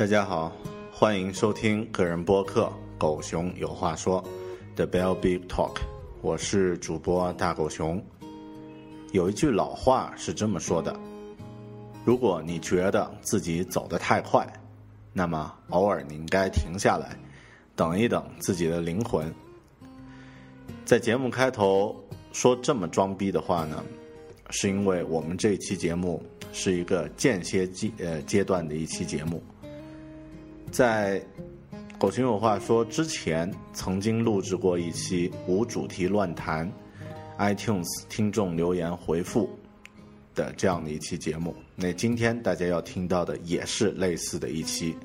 大家好，欢迎收听个人播客《狗熊有话说》The Bell Big Talk，我是主播大狗熊。有一句老话是这么说的：如果你觉得自己走得太快，那么偶尔你应该停下来，等一等自己的灵魂。在节目开头说这么装逼的话呢，是因为我们这期节目是一个间歇阶呃阶段的一期节目。在《狗熊有话说》之前，曾经录制过一期无主题乱谈 iTunes 听众留言回复的这样的一期节目。那今天大家要听到的也是类似的一期。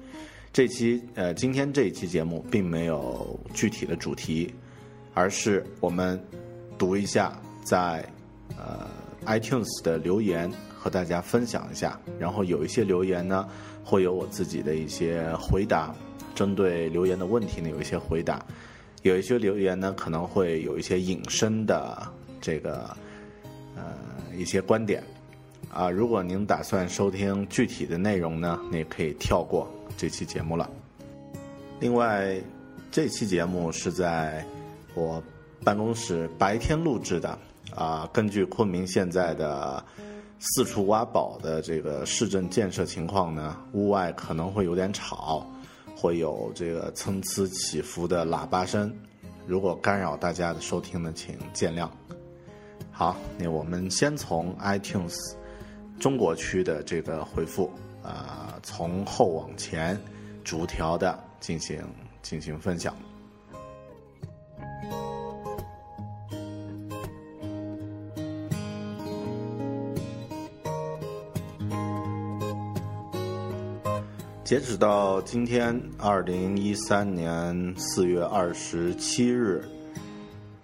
这期呃，今天这一期节目并没有具体的主题，而是我们读一下在呃 iTunes 的留言，和大家分享一下。然后有一些留言呢。会有我自己的一些回答，针对留言的问题呢，有一些回答，有一些留言呢可能会有一些引申的这个呃一些观点啊。如果您打算收听具体的内容呢，你可以跳过这期节目了。另外，这期节目是在我办公室白天录制的啊，根据昆明现在的。四处挖宝的这个市政建设情况呢，屋外可能会有点吵，会有这个参差起伏的喇叭声，如果干扰大家的收听呢，请见谅。好，那我们先从 iTunes 中国区的这个回复啊，从后往前逐条的进行进行分享。截止到今天，二零一三年四月二十七日，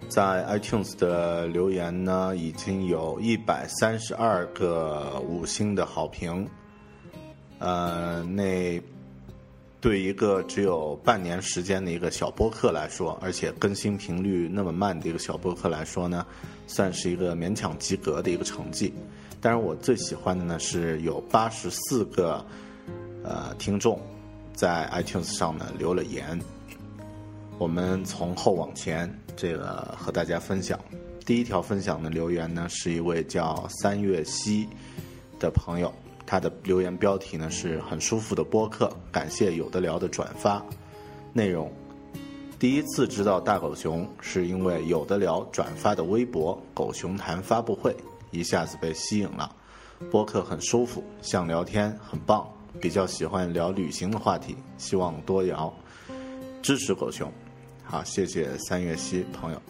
在 iTunes 的留言呢，已经有一百三十二个五星的好评。呃，那对一个只有半年时间的一个小播客来说，而且更新频率那么慢的一个小播客来说呢，算是一个勉强及格的一个成绩。当然，我最喜欢的呢是有八十四个。呃，听众在 iTunes 上呢留了言，我们从后往前，这个和大家分享。第一条分享的留言呢，是一位叫三月溪的朋友，他的留言标题呢是很舒服的播客，感谢有的聊的转发，内容第一次知道大狗熊，是因为有的聊转发的微博“狗熊谈发布会”，一下子被吸引了。播客很舒服，像聊天，很棒。比较喜欢聊旅行的话题，希望多聊。支持狗熊，好，谢谢三月溪朋友。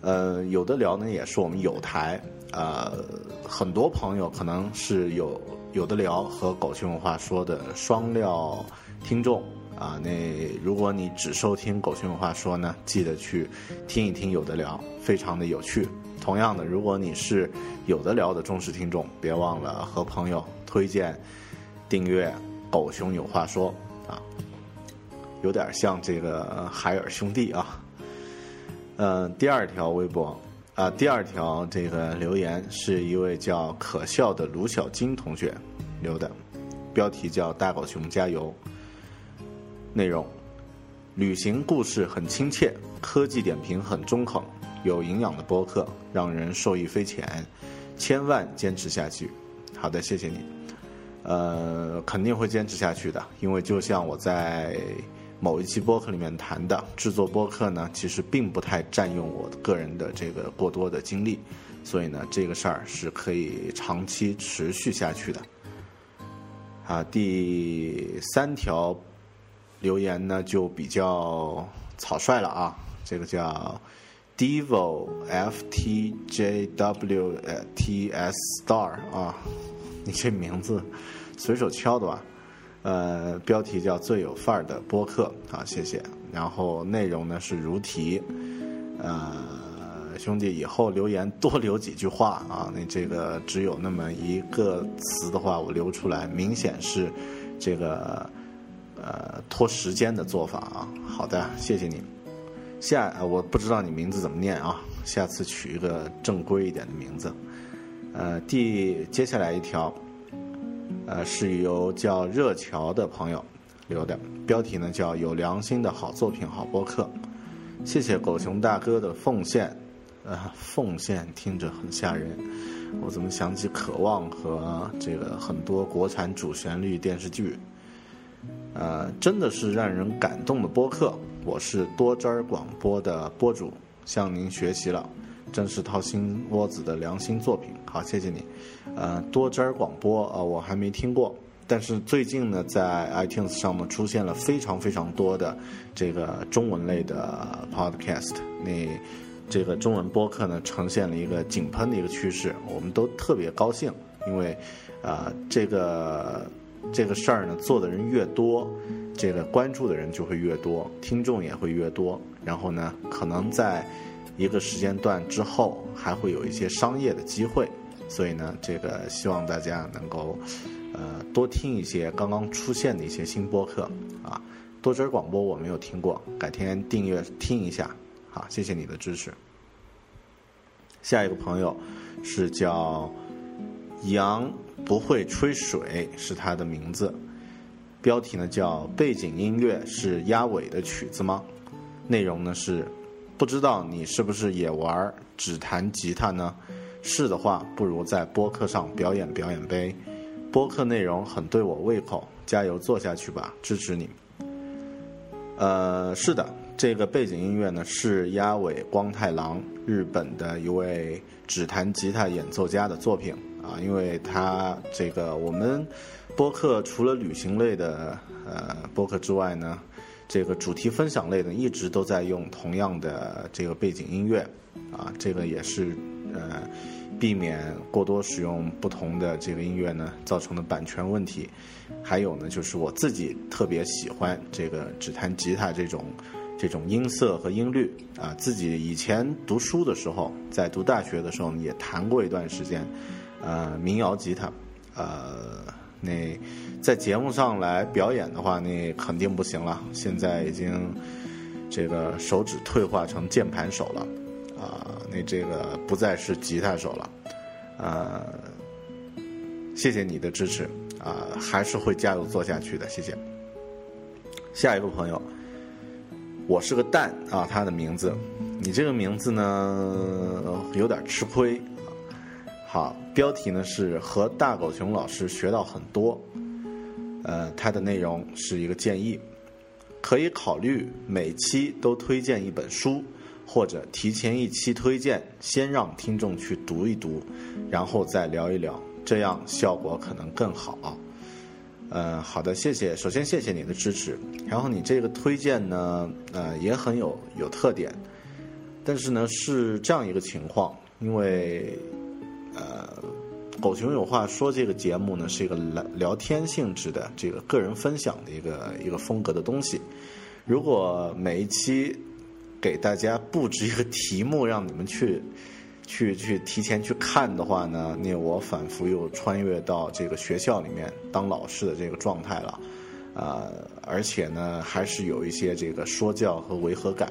呃，有的聊呢，也是我们有台，呃，很多朋友可能是有有的聊和狗熊有话说的双料听众啊。那如果你只收听狗熊有话说呢，记得去听一听有的聊，非常的有趣。同样的，如果你是有的聊的忠实听众，别忘了和朋友推荐订阅《狗熊有话说》啊，有点像这个海尔兄弟啊。嗯，第二条微博啊，第二条这个留言是一位叫可笑的卢小金同学留的，标题叫“大狗熊加油”。内容：旅行故事很亲切，科技点评很中肯。有营养的播客让人受益匪浅，千万坚持下去。好的，谢谢你。呃，肯定会坚持下去的，因为就像我在某一期播客里面谈的，制作播客呢，其实并不太占用我个人的这个过多的精力，所以呢，这个事儿是可以长期持续下去的。啊，第三条留言呢就比较草率了啊，这个叫。Devo F T J W T S Star 啊，你这名字随手敲的吧？呃，标题叫最有范儿的播客啊，谢谢。然后内容呢是如题，呃，兄弟以后留言多留几句话啊，那这个只有那么一个词的话，我留出来，明显是这个呃拖时间的做法啊。好的，谢谢你。下我不知道你名字怎么念啊，下次取一个正规一点的名字。呃，第接下来一条，呃，是由叫热桥的朋友留的，标题呢叫有良心的好作品好播客，谢谢狗熊大哥的奉献。呃，奉献听着很吓人，我怎么想起渴望和这个很多国产主旋律电视剧？呃，真的是让人感动的播客。我是多汁儿广播的播主，向您学习了，真是掏心窝子的良心作品。好，谢谢你。呃，多汁儿广播啊，我还没听过，但是最近呢，在 iTunes 上面出现了非常非常多的这个中文类的 podcast，那这个中文播客呢，呈现了一个井喷的一个趋势，我们都特别高兴，因为啊，这个这个事儿呢，做的人越多。这个关注的人就会越多，听众也会越多，然后呢，可能在一个时间段之后还会有一些商业的机会，所以呢，这个希望大家能够呃多听一些刚刚出现的一些新播客啊，多汁广播我没有听过，改天订阅听一下，好，谢谢你的支持。下一个朋友是叫杨不会吹水，是他的名字。标题呢叫背景音乐是鸭尾的曲子吗？内容呢是不知道你是不是也玩只弹吉他呢？是的话，不如在播客上表演表演呗。播客内容很对我胃口，加油做下去吧，支持你。呃，是的，这个背景音乐呢是鸭尾光太郎，日本的一位只弹吉他演奏家的作品啊，因为他这个我们。播客除了旅行类的呃播客之外呢，这个主题分享类的一直都在用同样的这个背景音乐，啊，这个也是呃避免过多使用不同的这个音乐呢造成的版权问题。还有呢，就是我自己特别喜欢这个只弹吉他这种这种音色和音律啊，自己以前读书的时候，在读大学的时候也弹过一段时间，呃，民谣吉他，呃。那在节目上来表演的话，那肯定不行了。现在已经这个手指退化成键盘手了，啊，那这个不再是吉他手了，呃，谢谢你的支持，啊，还是会加油做下去的，谢谢。下一个朋友，我是个蛋啊，他的名字，你这个名字呢有点吃亏。好，标题呢是和大狗熊老师学到很多，呃，它的内容是一个建议，可以考虑每期都推荐一本书，或者提前一期推荐，先让听众去读一读，然后再聊一聊，这样效果可能更好。嗯，好的，谢谢。首先谢谢你的支持，然后你这个推荐呢，呃，也很有有特点，但是呢是这样一个情况，因为呃，狗熊有话说这个节目呢是一个聊聊天性质的这个个人分享的一个一个风格的东西，如果每一期给大家布置一个题目让你们去。去去提前去看的话呢，那我反复又穿越到这个学校里面当老师的这个状态了，啊，而且呢还是有一些这个说教和违和感。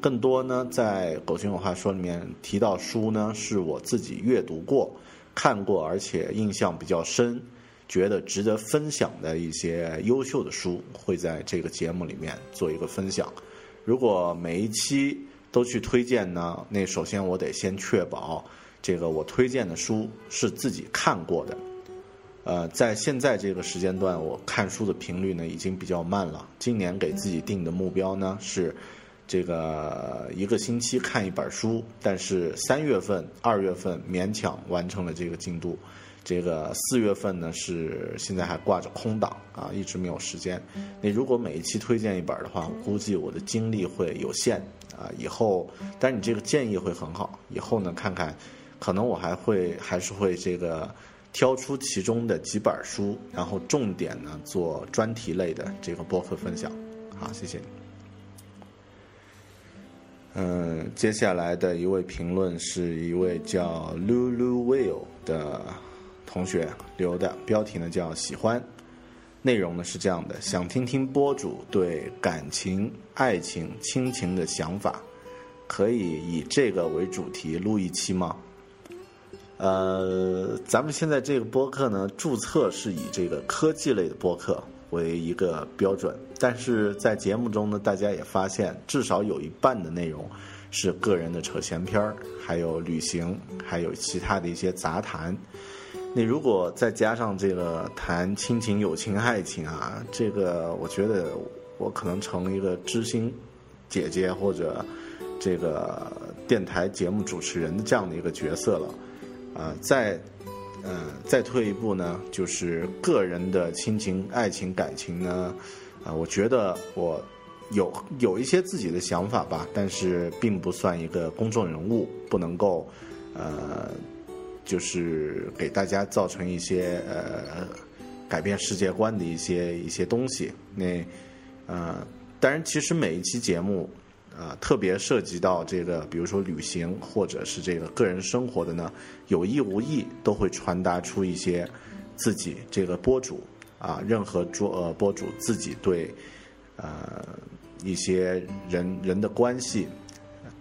更多呢，在狗熊有话说里面提到书呢，是我自己阅读过、看过，而且印象比较深，觉得值得分享的一些优秀的书，会在这个节目里面做一个分享。如果每一期。都去推荐呢？那首先我得先确保这个我推荐的书是自己看过的。呃，在现在这个时间段，我看书的频率呢已经比较慢了。今年给自己定的目标呢是这个一个星期看一本书，但是三月份、二月份勉强完成了这个进度。这个四月份呢是现在还挂着空档啊，一直没有时间。你如果每一期推荐一本的话，我估计我的精力会有限啊。以后，但是你这个建议会很好。以后呢，看看，可能我还会还是会这个挑出其中的几本书，然后重点呢做专题类的这个播客分享。好，谢谢你。嗯，接下来的一位评论是一位叫 Lulu Will 的。同学留的标题呢叫喜欢，内容呢是这样的：想听听播主对感情、爱情、亲情的想法，可以以这个为主题录一期吗？呃，咱们现在这个播客呢，注册是以这个科技类的播客为一个标准，但是在节目中呢，大家也发现至少有一半的内容是个人的扯闲篇儿，还有旅行，还有其他的一些杂谈。你如果再加上这个谈亲情、友情、爱情啊，这个我觉得我可能成一个知心姐姐或者这个电台节目主持人的这样的一个角色了。啊，再呃再退一步呢，就是个人的亲情、爱情、感情呢，啊，我觉得我有有一些自己的想法吧，但是并不算一个公众人物，不能够呃。就是给大家造成一些呃改变世界观的一些一些东西。那呃，当然，其实每一期节目啊，特别涉及到这个，比如说旅行或者是这个个人生活的呢，有意无意都会传达出一些自己这个播主啊，任何主呃播主自己对呃一些人人的关系。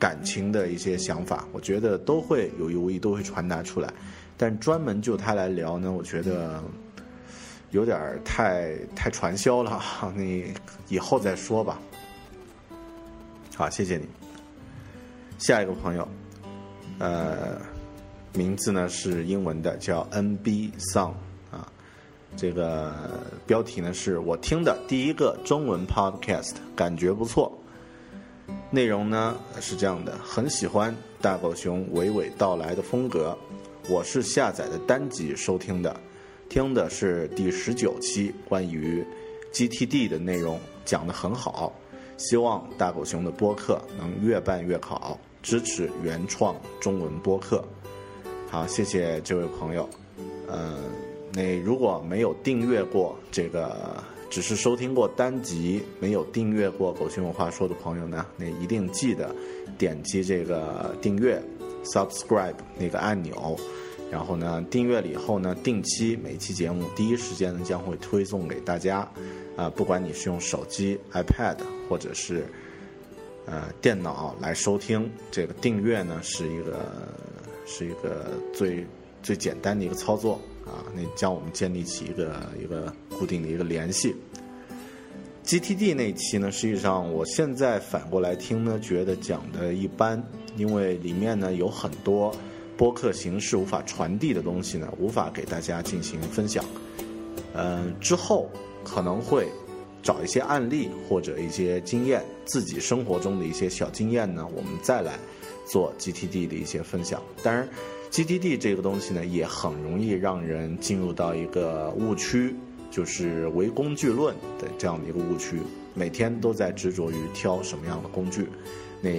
感情的一些想法，我觉得都会有意无意都会传达出来，但专门就他来聊呢，我觉得有点太太传销了，你以后再说吧。好，谢谢你。下一个朋友，呃，名字呢是英文的，叫 N B Song 啊，这个标题呢是我听的第一个中文 Podcast，感觉不错。内容呢是这样的，很喜欢大狗熊娓娓道来的风格。我是下载的单集收听的，听的是第十九期关于 GTD 的内容，讲得很好。希望大狗熊的播客能越办越好，支持原创中文播客。好，谢谢这位朋友。呃，你如果没有订阅过这个。只是收听过单集，没有订阅过《狗熊有话说》的朋友呢，那一定记得点击这个订阅 （subscribe） 那个按钮。然后呢，订阅了以后呢，定期每期节目第一时间呢将会推送给大家。啊，不管你是用手机、iPad 或者是呃电脑来收听，这个订阅呢是一个是一个最最简单的一个操作。啊，那将我们建立起一个一个固定的一个联系。GTD 那一期呢，实际上我现在反过来听呢，觉得讲的一般，因为里面呢有很多播客形式无法传递的东西呢，无法给大家进行分享。嗯，之后可能会找一些案例或者一些经验，自己生活中的一些小经验呢，我们再来做 GTD 的一些分享。当然，GTD 这个东西呢，也很容易让人进入到一个误区，就是唯工具论的这样的一个误区，每天都在执着于挑什么样的工具，那。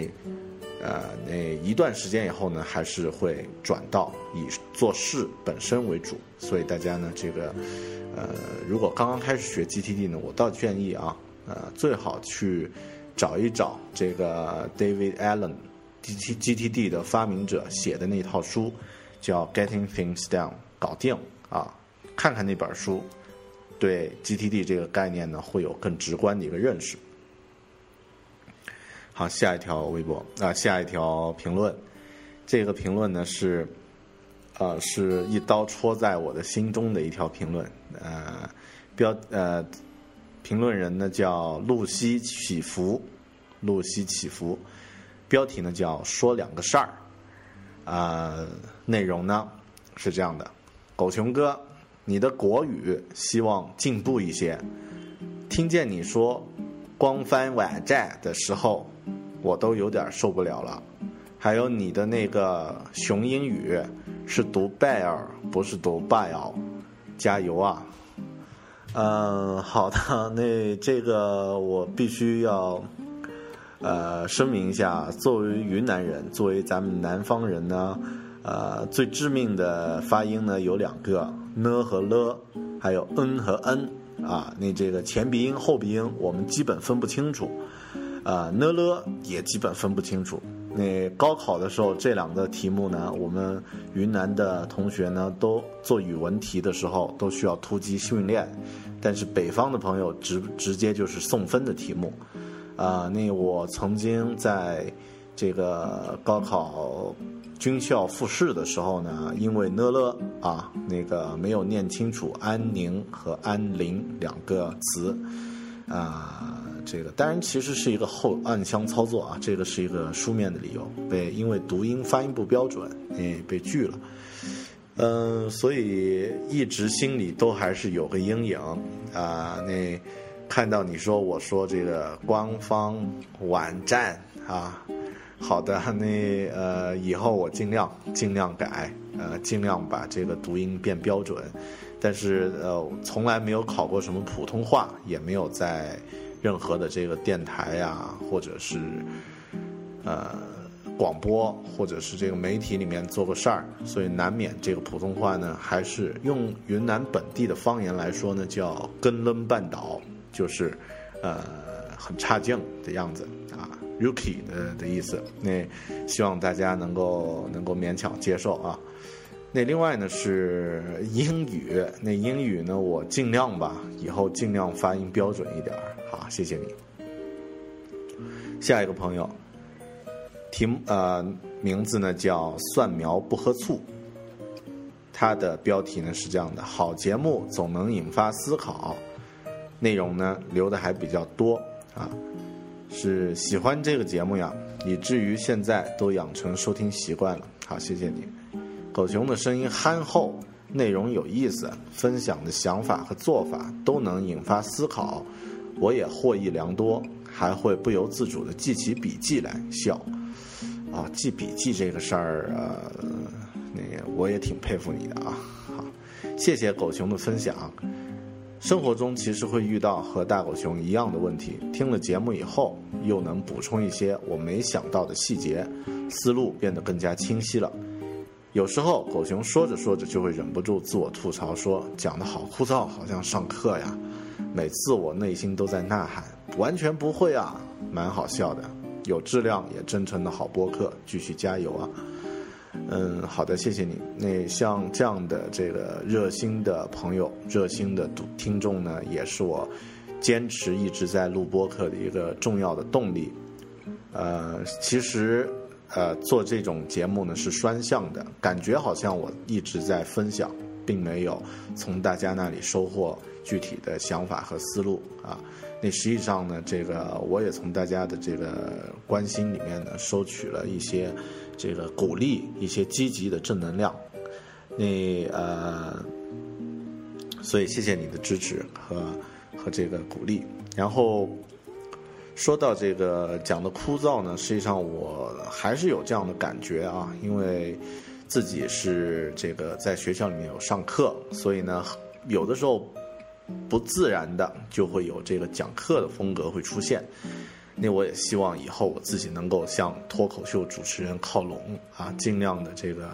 呃，那一段时间以后呢，还是会转到以做事本身为主。所以大家呢，这个，呃，如果刚刚开始学 GTD 呢，我倒建议啊，呃，最好去找一找这个 David Allen G T G T D 的发明者写的那套书，叫 Getting Things Done，搞定啊，看看那本书，对 GTD 这个概念呢，会有更直观的一个认识。好，下一条微博啊，下一条评论，这个评论呢是，呃，是一刀戳在我的心中的一条评论，呃，标呃，评论人呢叫露西起伏，露西起伏，标题呢叫说两个事儿，啊，内容呢是这样的，狗熊哥，你的国语希望进步一些，听见你说光翻网站的时候。我都有点受不了了，还有你的那个熊英语是读拜尔，不是读拜尔，加油啊！嗯，好的，那这个我必须要呃声明一下，作为云南人，作为咱们南方人呢，呃，最致命的发音呢有两个呢和了，还有嗯和嗯啊，那这个前鼻音后鼻音我们基本分不清楚。啊，呢了也基本分不清楚。那高考的时候，这两个题目呢，我们云南的同学呢，都做语文题的时候都需要突击训练，但是北方的朋友直直接就是送分的题目。啊，那我曾经在这个高考军校复试的时候呢，因为呢了啊，那个没有念清楚安宁和安宁两个词，啊。这个当然其实是一个后暗箱操作啊，这个是一个书面的理由，被因为读音发音不标准，哎被拒了，嗯，所以一直心里都还是有个阴影啊。那看到你说我说这个官方网站啊，好的，那呃以后我尽量尽量改，呃尽量把这个读音变标准，但是呃从来没有考过什么普通话，也没有在。任何的这个电台呀，或者是呃广播，或者是这个媒体里面做过事儿，所以难免这个普通话呢，还是用云南本地的方言来说呢，叫“根楞半岛”，就是呃很差劲的样子啊，rookie 的的意思。那希望大家能够能够勉强接受啊。那另外呢是英语，那英语呢我尽量吧，以后尽量发音标准一点儿。好，谢谢你。下一个朋友，题目呃名字呢叫蒜苗不喝醋。他的标题呢是这样的：好节目总能引发思考，内容呢留的还比较多啊，是喜欢这个节目呀，以至于现在都养成收听习惯了。好，谢谢你。狗熊的声音憨厚，内容有意思，分享的想法和做法都能引发思考。我也获益良多，还会不由自主的记起笔记来笑。啊，记笔记这个事儿啊，那个我也挺佩服你的啊。好，谢谢狗熊的分享。生活中其实会遇到和大狗熊一样的问题，听了节目以后又能补充一些我没想到的细节，思路变得更加清晰了。有时候狗熊说着说着就会忍不住自我吐槽说：“讲的好枯燥，好像上课呀。”每次我内心都在呐喊，完全不会啊，蛮好笑的，有质量也真诚的好播客，继续加油啊！嗯，好的，谢谢你。那像这样的这个热心的朋友、热心的听众呢，也是我坚持一直在录播客的一个重要的动力。呃，其实呃做这种节目呢是双向的，感觉好像我一直在分享，并没有从大家那里收获。具体的想法和思路啊，那实际上呢，这个我也从大家的这个关心里面呢，收取了一些这个鼓励，一些积极的正能量。那呃，所以谢谢你的支持和和这个鼓励然后说到这个讲的枯燥呢，实际上我还是有这样的感觉啊，因为自己是这个在学校里面有上课，所以呢，有的时候不自然的就会有这个讲课的风格会出现。那我也希望以后我自己能够向脱口秀主持人靠拢啊，尽量的这个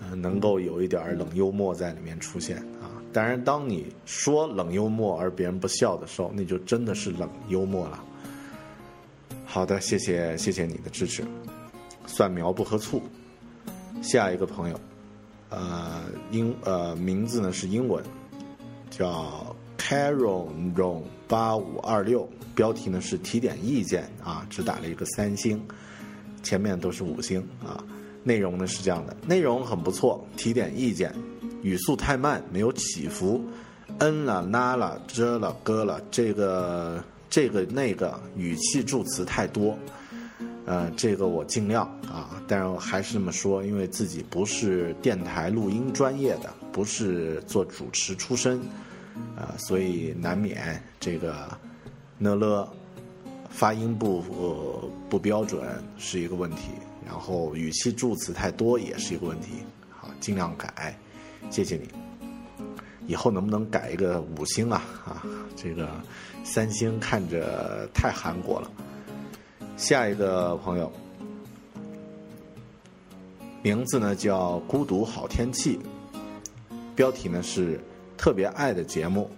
呃能够有一点冷幽默在里面出现啊。当然，当你说冷幽默而别人不笑的时候，那就真的是冷幽默了。好的，谢谢谢谢你的支持。蒜苗不喝醋。下一个朋友，呃英呃名字呢是英文，叫 Carol Ron 八五二六。标题呢是提点意见啊，只打了一个三星，前面都是五星啊。内容呢是这样的，内容很不错，提点意见，语速太慢，没有起伏，嗯了、啦了、这了、哥了，这个、这个、那个，语气助词太多，呃，这个我尽量啊，但是我还是这么说，因为自己不是电台录音专业的，不是做主持出身，啊，所以难免这个。呢了，发音不不标准是一个问题，然后语气助词太多也是一个问题，好尽量改，谢谢你。以后能不能改一个五星啊？啊，这个三星看着太韩国了。下一个朋友，名字呢叫孤独好天气，标题呢是特别爱的节目，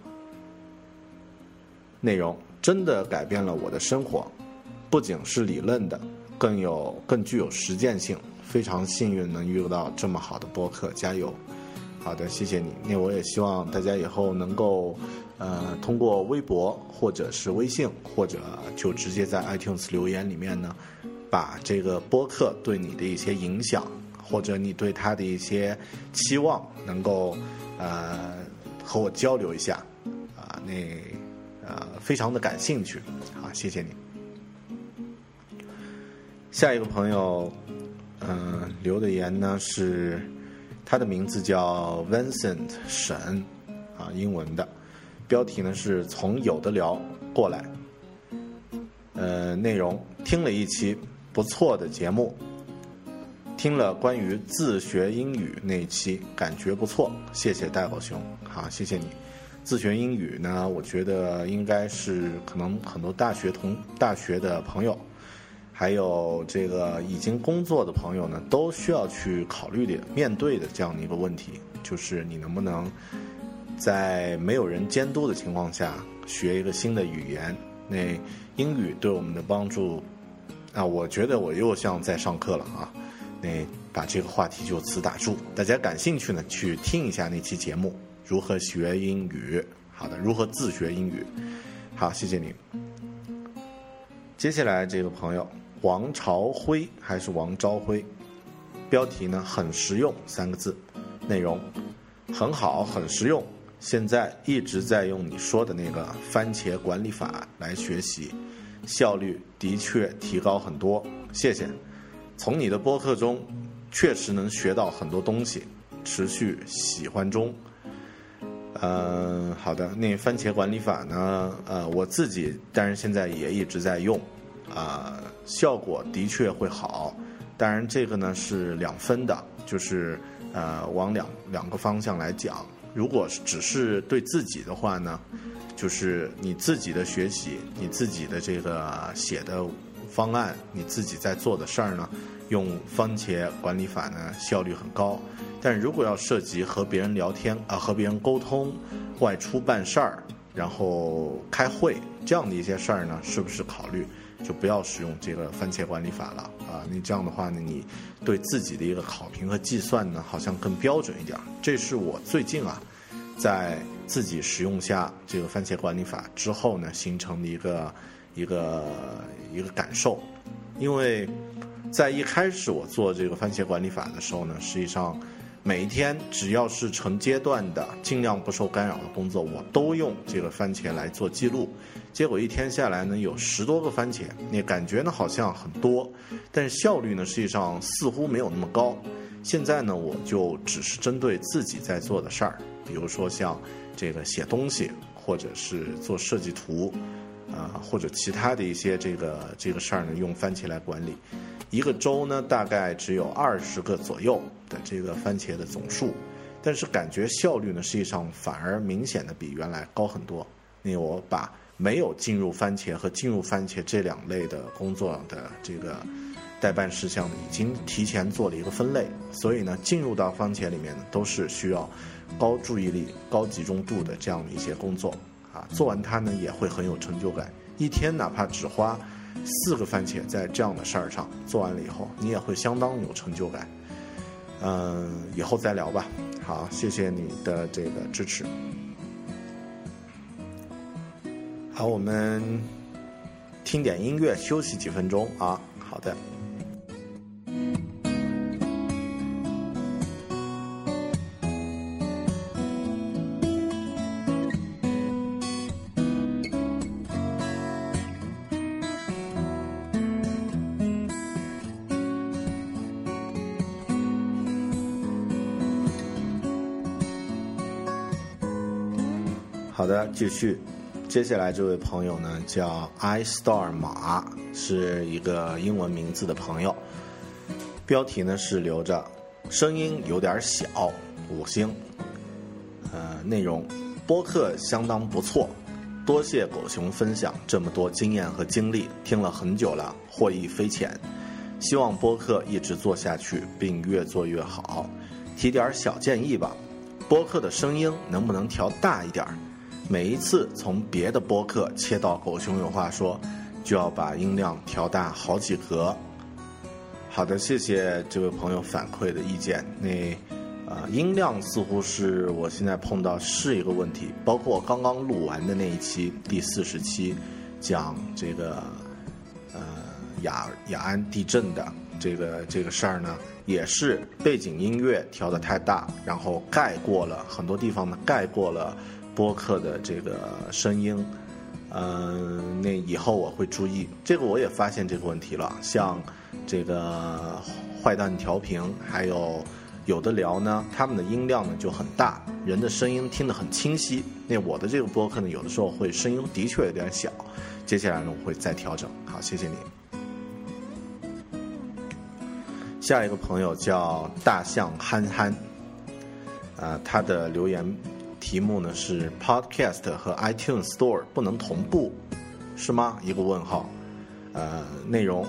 内容。真的改变了我的生活，不仅是理论的，更有更具有实践性。非常幸运能遇到这么好的播客，加油！好的，谢谢你。那我也希望大家以后能够，呃，通过微博或者是微信，或者就直接在 iTunes 留言里面呢，把这个播客对你的一些影响，或者你对他的一些期望，能够呃和我交流一下啊，那。呃，非常的感兴趣，好，谢谢你。下一个朋友，嗯，留的言呢是，他的名字叫 Vincent 沈，啊，英文的，标题呢是从有的聊过来，呃，内容听了一期不错的节目，听了关于自学英语那一期，感觉不错，谢谢大狗熊，好，谢谢你。自学英语呢，我觉得应该是可能很多大学同大学的朋友，还有这个已经工作的朋友呢，都需要去考虑的、面对的这样的一个问题，就是你能不能在没有人监督的情况下学一个新的语言？那英语对我们的帮助啊，我觉得我又像在上课了啊。那把这个话题就此打住，大家感兴趣呢，去听一下那期节目。如何学英语？好的，如何自学英语？好，谢谢你。接下来这个朋友王朝辉还是王朝辉？标题呢很实用三个字，内容很好，很实用。现在一直在用你说的那个番茄管理法来学习，效率的确提高很多。谢谢。从你的播客中确实能学到很多东西，持续喜欢中。嗯，好的。那番茄管理法呢？呃，我自己当然现在也一直在用，啊，效果的确会好。当然，这个呢是两分的，就是呃，往两两个方向来讲。如果只是对自己的话呢，就是你自己的学习，你自己的这个写的方案，你自己在做的事儿呢，用番茄管理法呢，效率很高。但如果要涉及和别人聊天啊，和别人沟通、外出办事儿，然后开会这样的一些事儿呢，是不是考虑就不要使用这个番茄管理法了啊？你这样的话呢，你对自己的一个考评和计算呢，好像更标准一点。这是我最近啊，在自己使用下这个番茄管理法之后呢，形成的一个一个一个感受。因为在一开始我做这个番茄管理法的时候呢，实际上。每一天只要是成阶段的，尽量不受干扰的工作，我都用这个番茄来做记录。结果一天下来呢，有十多个番茄，你感觉呢好像很多，但是效率呢实际上似乎没有那么高。现在呢，我就只是针对自己在做的事儿，比如说像这个写东西，或者是做设计图，啊，或者其他的一些这个这个事儿呢，用番茄来管理。一个州呢，大概只有二十个左右的这个番茄的总数，但是感觉效率呢，实际上反而明显的比原来高很多。因为我把没有进入番茄和进入番茄这两类的工作的这个代办事项呢，已经提前做了一个分类，所以呢，进入到番茄里面呢，都是需要高注意力、高集中度的这样的一些工作啊。做完它呢，也会很有成就感。一天哪怕只花四个番茄在这样的事儿上做完了以后，你也会相当有成就感。嗯，以后再聊吧。好，谢谢你的这个支持。好，我们听点音乐，休息几分钟啊。好的。的，继续。接下来这位朋友呢，叫 iStar 马，是一个英文名字的朋友。标题呢是留着声音有点小，五星。呃，内容播客相当不错，多谢狗熊分享这么多经验和经历，听了很久了，获益匪浅。希望播客一直做下去，并越做越好。提点小建议吧，播客的声音能不能调大一点儿？每一次从别的播客切到狗熊有话说，就要把音量调大好几格。好的，谢谢这位朋友反馈的意见。那啊，音量似乎是我现在碰到是一个问题。包括刚刚录完的那一期第四十期，讲这个呃雅雅安地震的这个这个事儿呢，也是背景音乐调的太大，然后盖过了很多地方呢，盖过了。播客的这个声音，嗯，那以后我会注意。这个我也发现这个问题了。像这个坏蛋调频，还有有的聊呢，他们的音量呢就很大，人的声音听得很清晰。那我的这个播客呢，有的时候会声音的确有点小。接下来呢，我会再调整。好，谢谢你。下一个朋友叫大象憨憨，啊，他的留言。题目呢是 Podcast 和 iTunes Store 不能同步，是吗？一个问号。呃，内容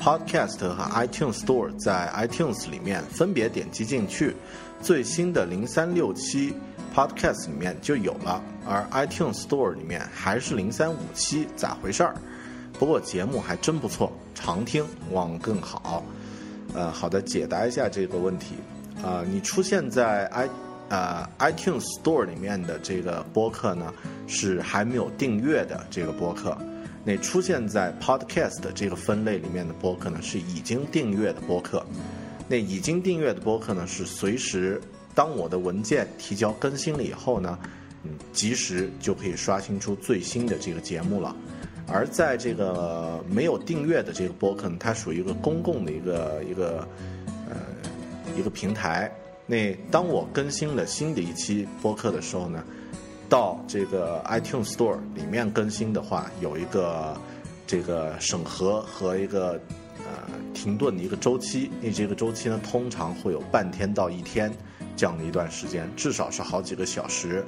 Podcast 和 iTunes Store 在 iTunes 里面分别点击进去，最新的零三六七 Podcast 里面就有了，而 iTunes Store 里面还是零三五七，咋回事儿？不过节目还真不错，常听望更好。呃，好的，解答一下这个问题。啊，你出现在 i 呃，iTunes Store 里面的这个播客呢，是还没有订阅的这个播客。那出现在 Podcast 这个分类里面的播客呢，是已经订阅的播客。那已经订阅的播客呢，是随时当我的文件提交更新了以后呢，嗯，及时就可以刷新出最新的这个节目了。而在这个没有订阅的这个播客呢，它属于一个公共的一个一个呃一个平台。那当我更新了新的一期播客的时候呢，到这个 iTunes Store 里面更新的话，有一个这个审核和一个呃停顿的一个周期。那这个周期呢，通常会有半天到一天这样的一段时间，至少是好几个小时。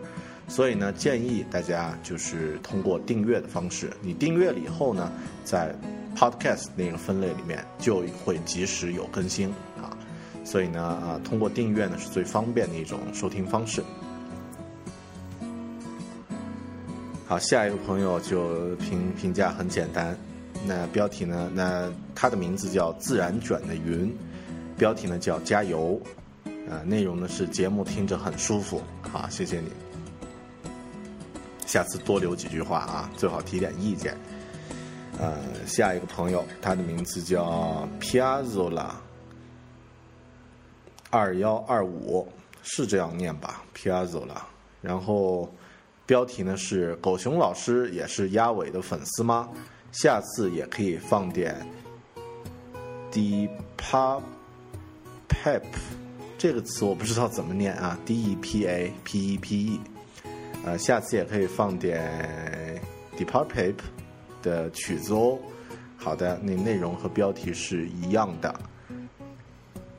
所以呢，建议大家就是通过订阅的方式，你订阅了以后呢，在 Podcast 那个分类里面就会及时有更新啊。所以呢，啊，通过订阅呢是最方便的一种收听方式。好，下一个朋友就评评价很简单，那标题呢，那他的名字叫自然卷的云，标题呢叫加油，啊，内容呢是节目听着很舒服，好，谢谢你，下次多留几句话啊，最好提点意见。呃，下一个朋友，他的名字叫 Piazzola。二幺二五是这样念吧？Piazzola。然后标题呢是狗熊老师也是鸭尾的粉丝吗？下次也可以放点 Depa Pep 这个词我不知道怎么念啊，D E P A P E P E。呃，下次也可以放点 Depa Pep 的曲子哦。好的，那内容和标题是一样的。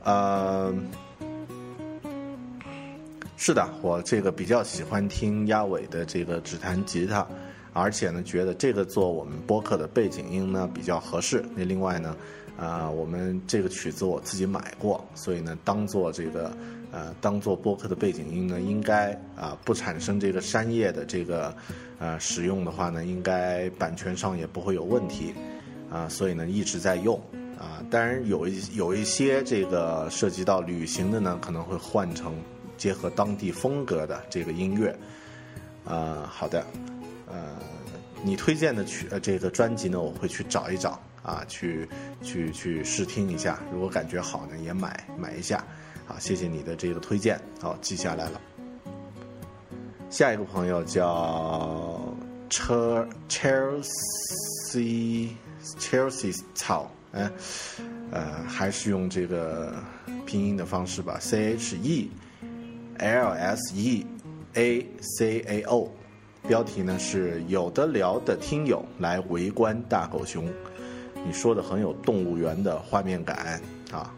呃，是的，我这个比较喜欢听鸭尾的这个指弹吉他，而且呢，觉得这个做我们播客的背景音呢比较合适。那另外呢，啊，我们这个曲子我自己买过，所以呢，当做这个呃，当做播客的背景音呢，应该啊不产生这个山叶的这个呃使用的话呢，应该版权上也不会有问题。啊，所以呢一直在用啊，当然有一有一些这个涉及到旅行的呢，可能会换成结合当地风格的这个音乐。啊，好的，呃，你推荐的曲呃这个专辑呢，我会去找一找啊，去去去试听一下，如果感觉好呢，也买买一下。好，谢谢你的这个推荐，好记下来了。下一个朋友叫车 Chelsea。Chelsea 草，哎，呃，还是用这个拼音的方式吧，C H E L S E A C A O。标题呢是有的聊的听友来围观大狗熊，你说的很有动物园的画面感啊。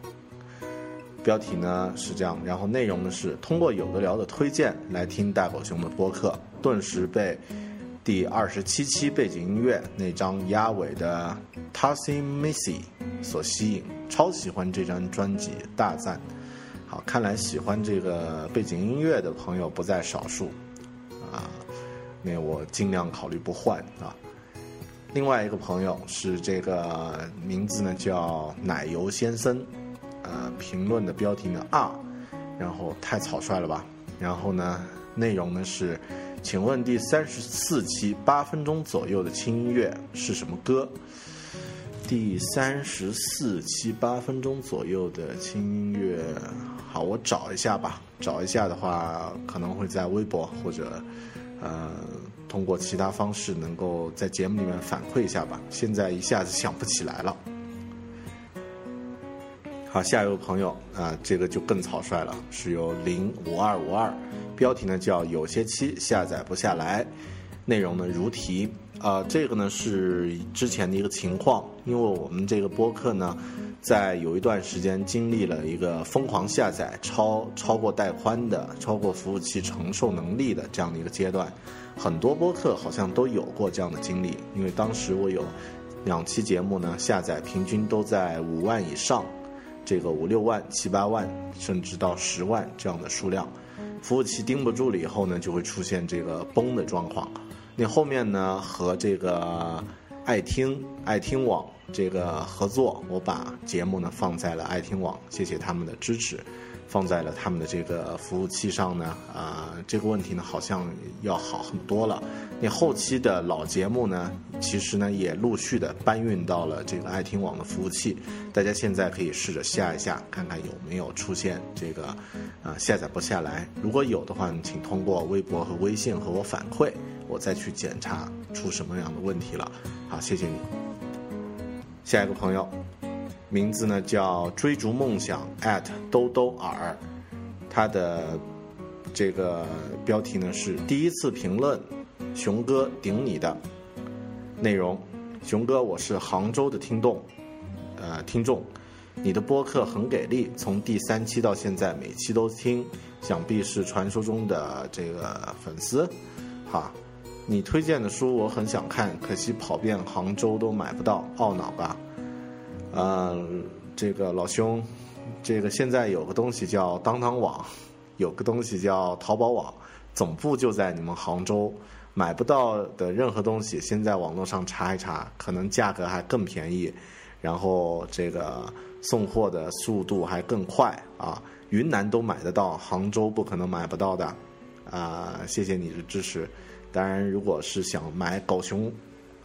标题呢是这样，然后内容呢是通过有的聊的推荐来听大狗熊的播客，顿时被。第二十七期背景音乐那张鸭尾的 t a s s i Missy 所吸引，超喜欢这张专辑，大赞。好，看来喜欢这个背景音乐的朋友不在少数啊。那我尽量考虑不换啊。另外一个朋友是这个名字呢叫奶油先生，呃，评论的标题呢啊，然后太草率了吧。然后呢，内容呢是。请问第三十四期八分钟左右的轻音乐是什么歌？第三十四期八分钟左右的轻音乐，好，我找一下吧。找一下的话，可能会在微博或者呃通过其他方式能够在节目里面反馈一下吧。现在一下子想不起来了。好，下一位朋友啊，这个就更草率了，是由零五二五二。标题呢叫有些期下载不下来，内容呢如题啊，这个呢是之前的一个情况，因为我们这个播客呢，在有一段时间经历了一个疯狂下载超超过带宽的、超过服务器承受能力的这样的一个阶段，很多播客好像都有过这样的经历，因为当时我有两期节目呢下载平均都在五万以上，这个五六万、七八万，甚至到十万这样的数量。服务器盯不住了以后呢，就会出现这个崩的状况。那后面呢，和这个爱听爱听网这个合作，我把节目呢放在了爱听网，谢谢他们的支持。放在了他们的这个服务器上呢，啊，这个问题呢好像要好很多了。那后期的老节目呢，其实呢也陆续的搬运到了这个爱听网的服务器。大家现在可以试着下一下，看看有没有出现这个啊下载不下来。如果有的话，请通过微博和微信和我反馈，我再去检查出什么样的问题了。好，谢谢你。下一个朋友。名字呢叫追逐梦想兜兜耳，他的这个标题呢是第一次评论，熊哥顶你的内容，熊哥我是杭州的听众，呃听众，你的播客很给力，从第三期到现在每期都听，想必是传说中的这个粉丝，哈，你推荐的书我很想看，可惜跑遍杭州都买不到，懊恼吧。嗯，这个老兄，这个现在有个东西叫当当网，有个东西叫淘宝网，总部就在你们杭州，买不到的任何东西，先在网络上查一查，可能价格还更便宜，然后这个送货的速度还更快啊！云南都买得到，杭州不可能买不到的，啊，谢谢你的支持。当然，如果是想买狗熊。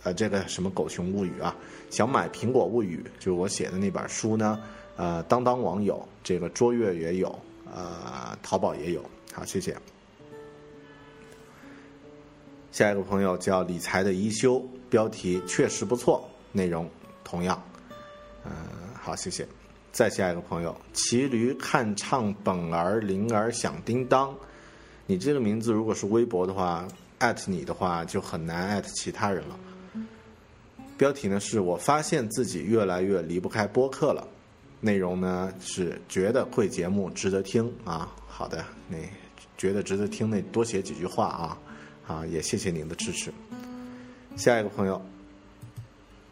呃，这个什么《狗熊物语》啊，想买《苹果物语》，就是我写的那本书呢。呃，当当网有，这个卓越也有，呃，淘宝也有。好，谢谢。下一个朋友叫理财的一休，标题确实不错，内容同样。嗯，好，谢谢。再下一个朋友，骑驴看唱本儿铃儿响叮当。你这个名字如果是微博的话，艾特你的话就很难艾特其他人了。标题呢是我发现自己越来越离不开播客了，内容呢是觉得贵节目值得听啊。好的，那觉得值得听那多写几句话啊啊，也谢谢您的支持。下一个朋友，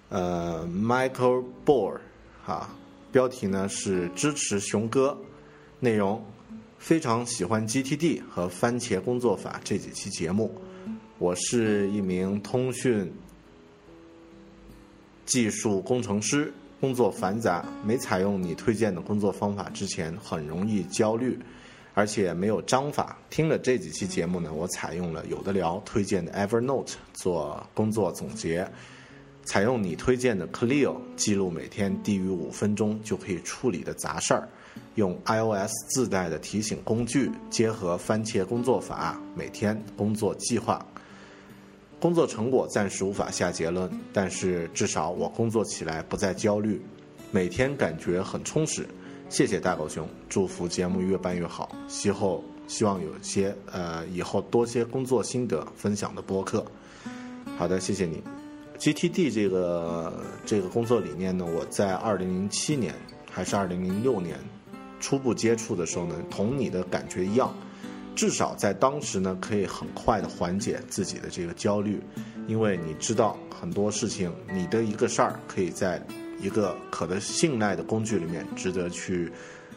呃，Michael Bor 啊，标题呢是支持熊哥，内容非常喜欢 GTD 和番茄工作法这几期节目。我是一名通讯。技术工程师工作繁杂，没采用你推荐的工作方法之前，很容易焦虑，而且没有章法。听了这几期节目呢，我采用了有的聊推荐的 Evernote 做工作总结，采用你推荐的 Clio 记录每天低于五分钟就可以处理的杂事儿，用 iOS 自带的提醒工具，结合番茄工作法，每天工作计划。工作成果暂时无法下结论，但是至少我工作起来不再焦虑，每天感觉很充实。谢谢大狗熊，祝福节目越办越好。希后希望有些呃以后多些工作心得分享的播客。好的，谢谢你。GTD 这个这个工作理念呢，我在二零零七年还是二零零六年初步接触的时候呢，同你的感觉一样。至少在当时呢，可以很快的缓解自己的这个焦虑，因为你知道很多事情，你的一个事儿可以在一个可的信赖的工具里面值得去，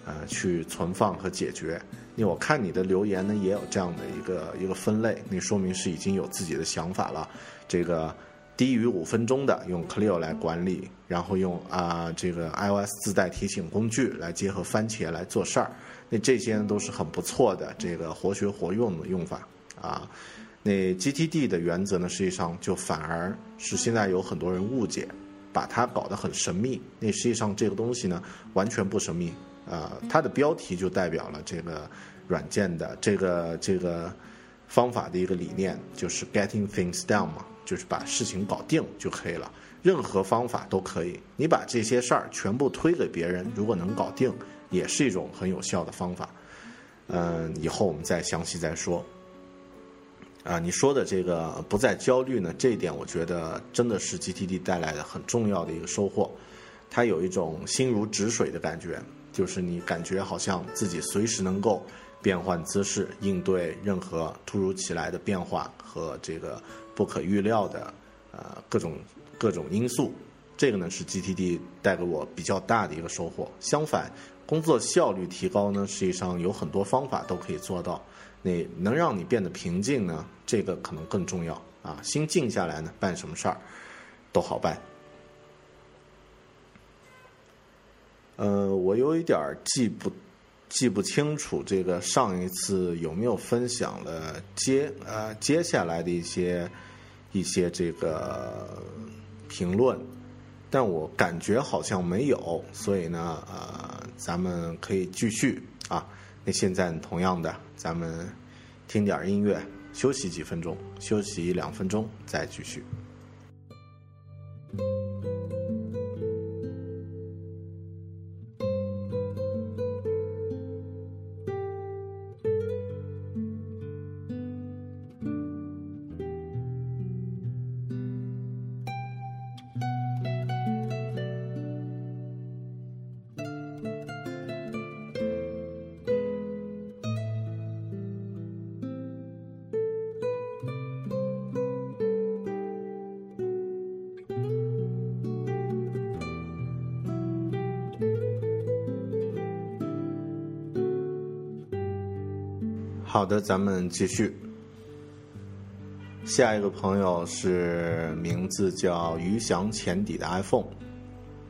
呃，去存放和解决。因为我看你的留言呢，也有这样的一个一个分类，那说明是已经有自己的想法了。这个低于五分钟的用 Clear 来管理，然后用啊这个 iOS 自带提醒工具来结合番茄来做事儿。那这些呢都是很不错的，这个活学活用的用法啊。那 GTD 的原则呢，实际上就反而是现在有很多人误解，把它搞得很神秘。那实际上这个东西呢，完全不神秘啊。它的标题就代表了这个软件的这个这个方法的一个理念，就是 Getting things done 嘛，就是把事情搞定就可以了。任何方法都可以，你把这些事儿全部推给别人，如果能搞定。也是一种很有效的方法，嗯，以后我们再详细再说。啊，你说的这个不再焦虑呢，这一点我觉得真的是 GTD 带来的很重要的一个收获。它有一种心如止水的感觉，就是你感觉好像自己随时能够变换姿势，应对任何突如其来的变化和这个不可预料的呃各种各种因素。这个呢是 GTD 带给我比较大的一个收获。相反。工作效率提高呢，实际上有很多方法都可以做到。那能让你变得平静呢？这个可能更重要啊！心静下来呢，办什么事儿都好办。呃，我有一点记不记不清楚，这个上一次有没有分享了接呃接下来的一些一些这个评论。但我感觉好像没有，所以呢，呃，咱们可以继续啊。那现在同样的，咱们听点音乐，休息几分钟，休息两分钟，再继续。的，咱们继续。下一个朋友是名字叫余翔浅底的 iPhone，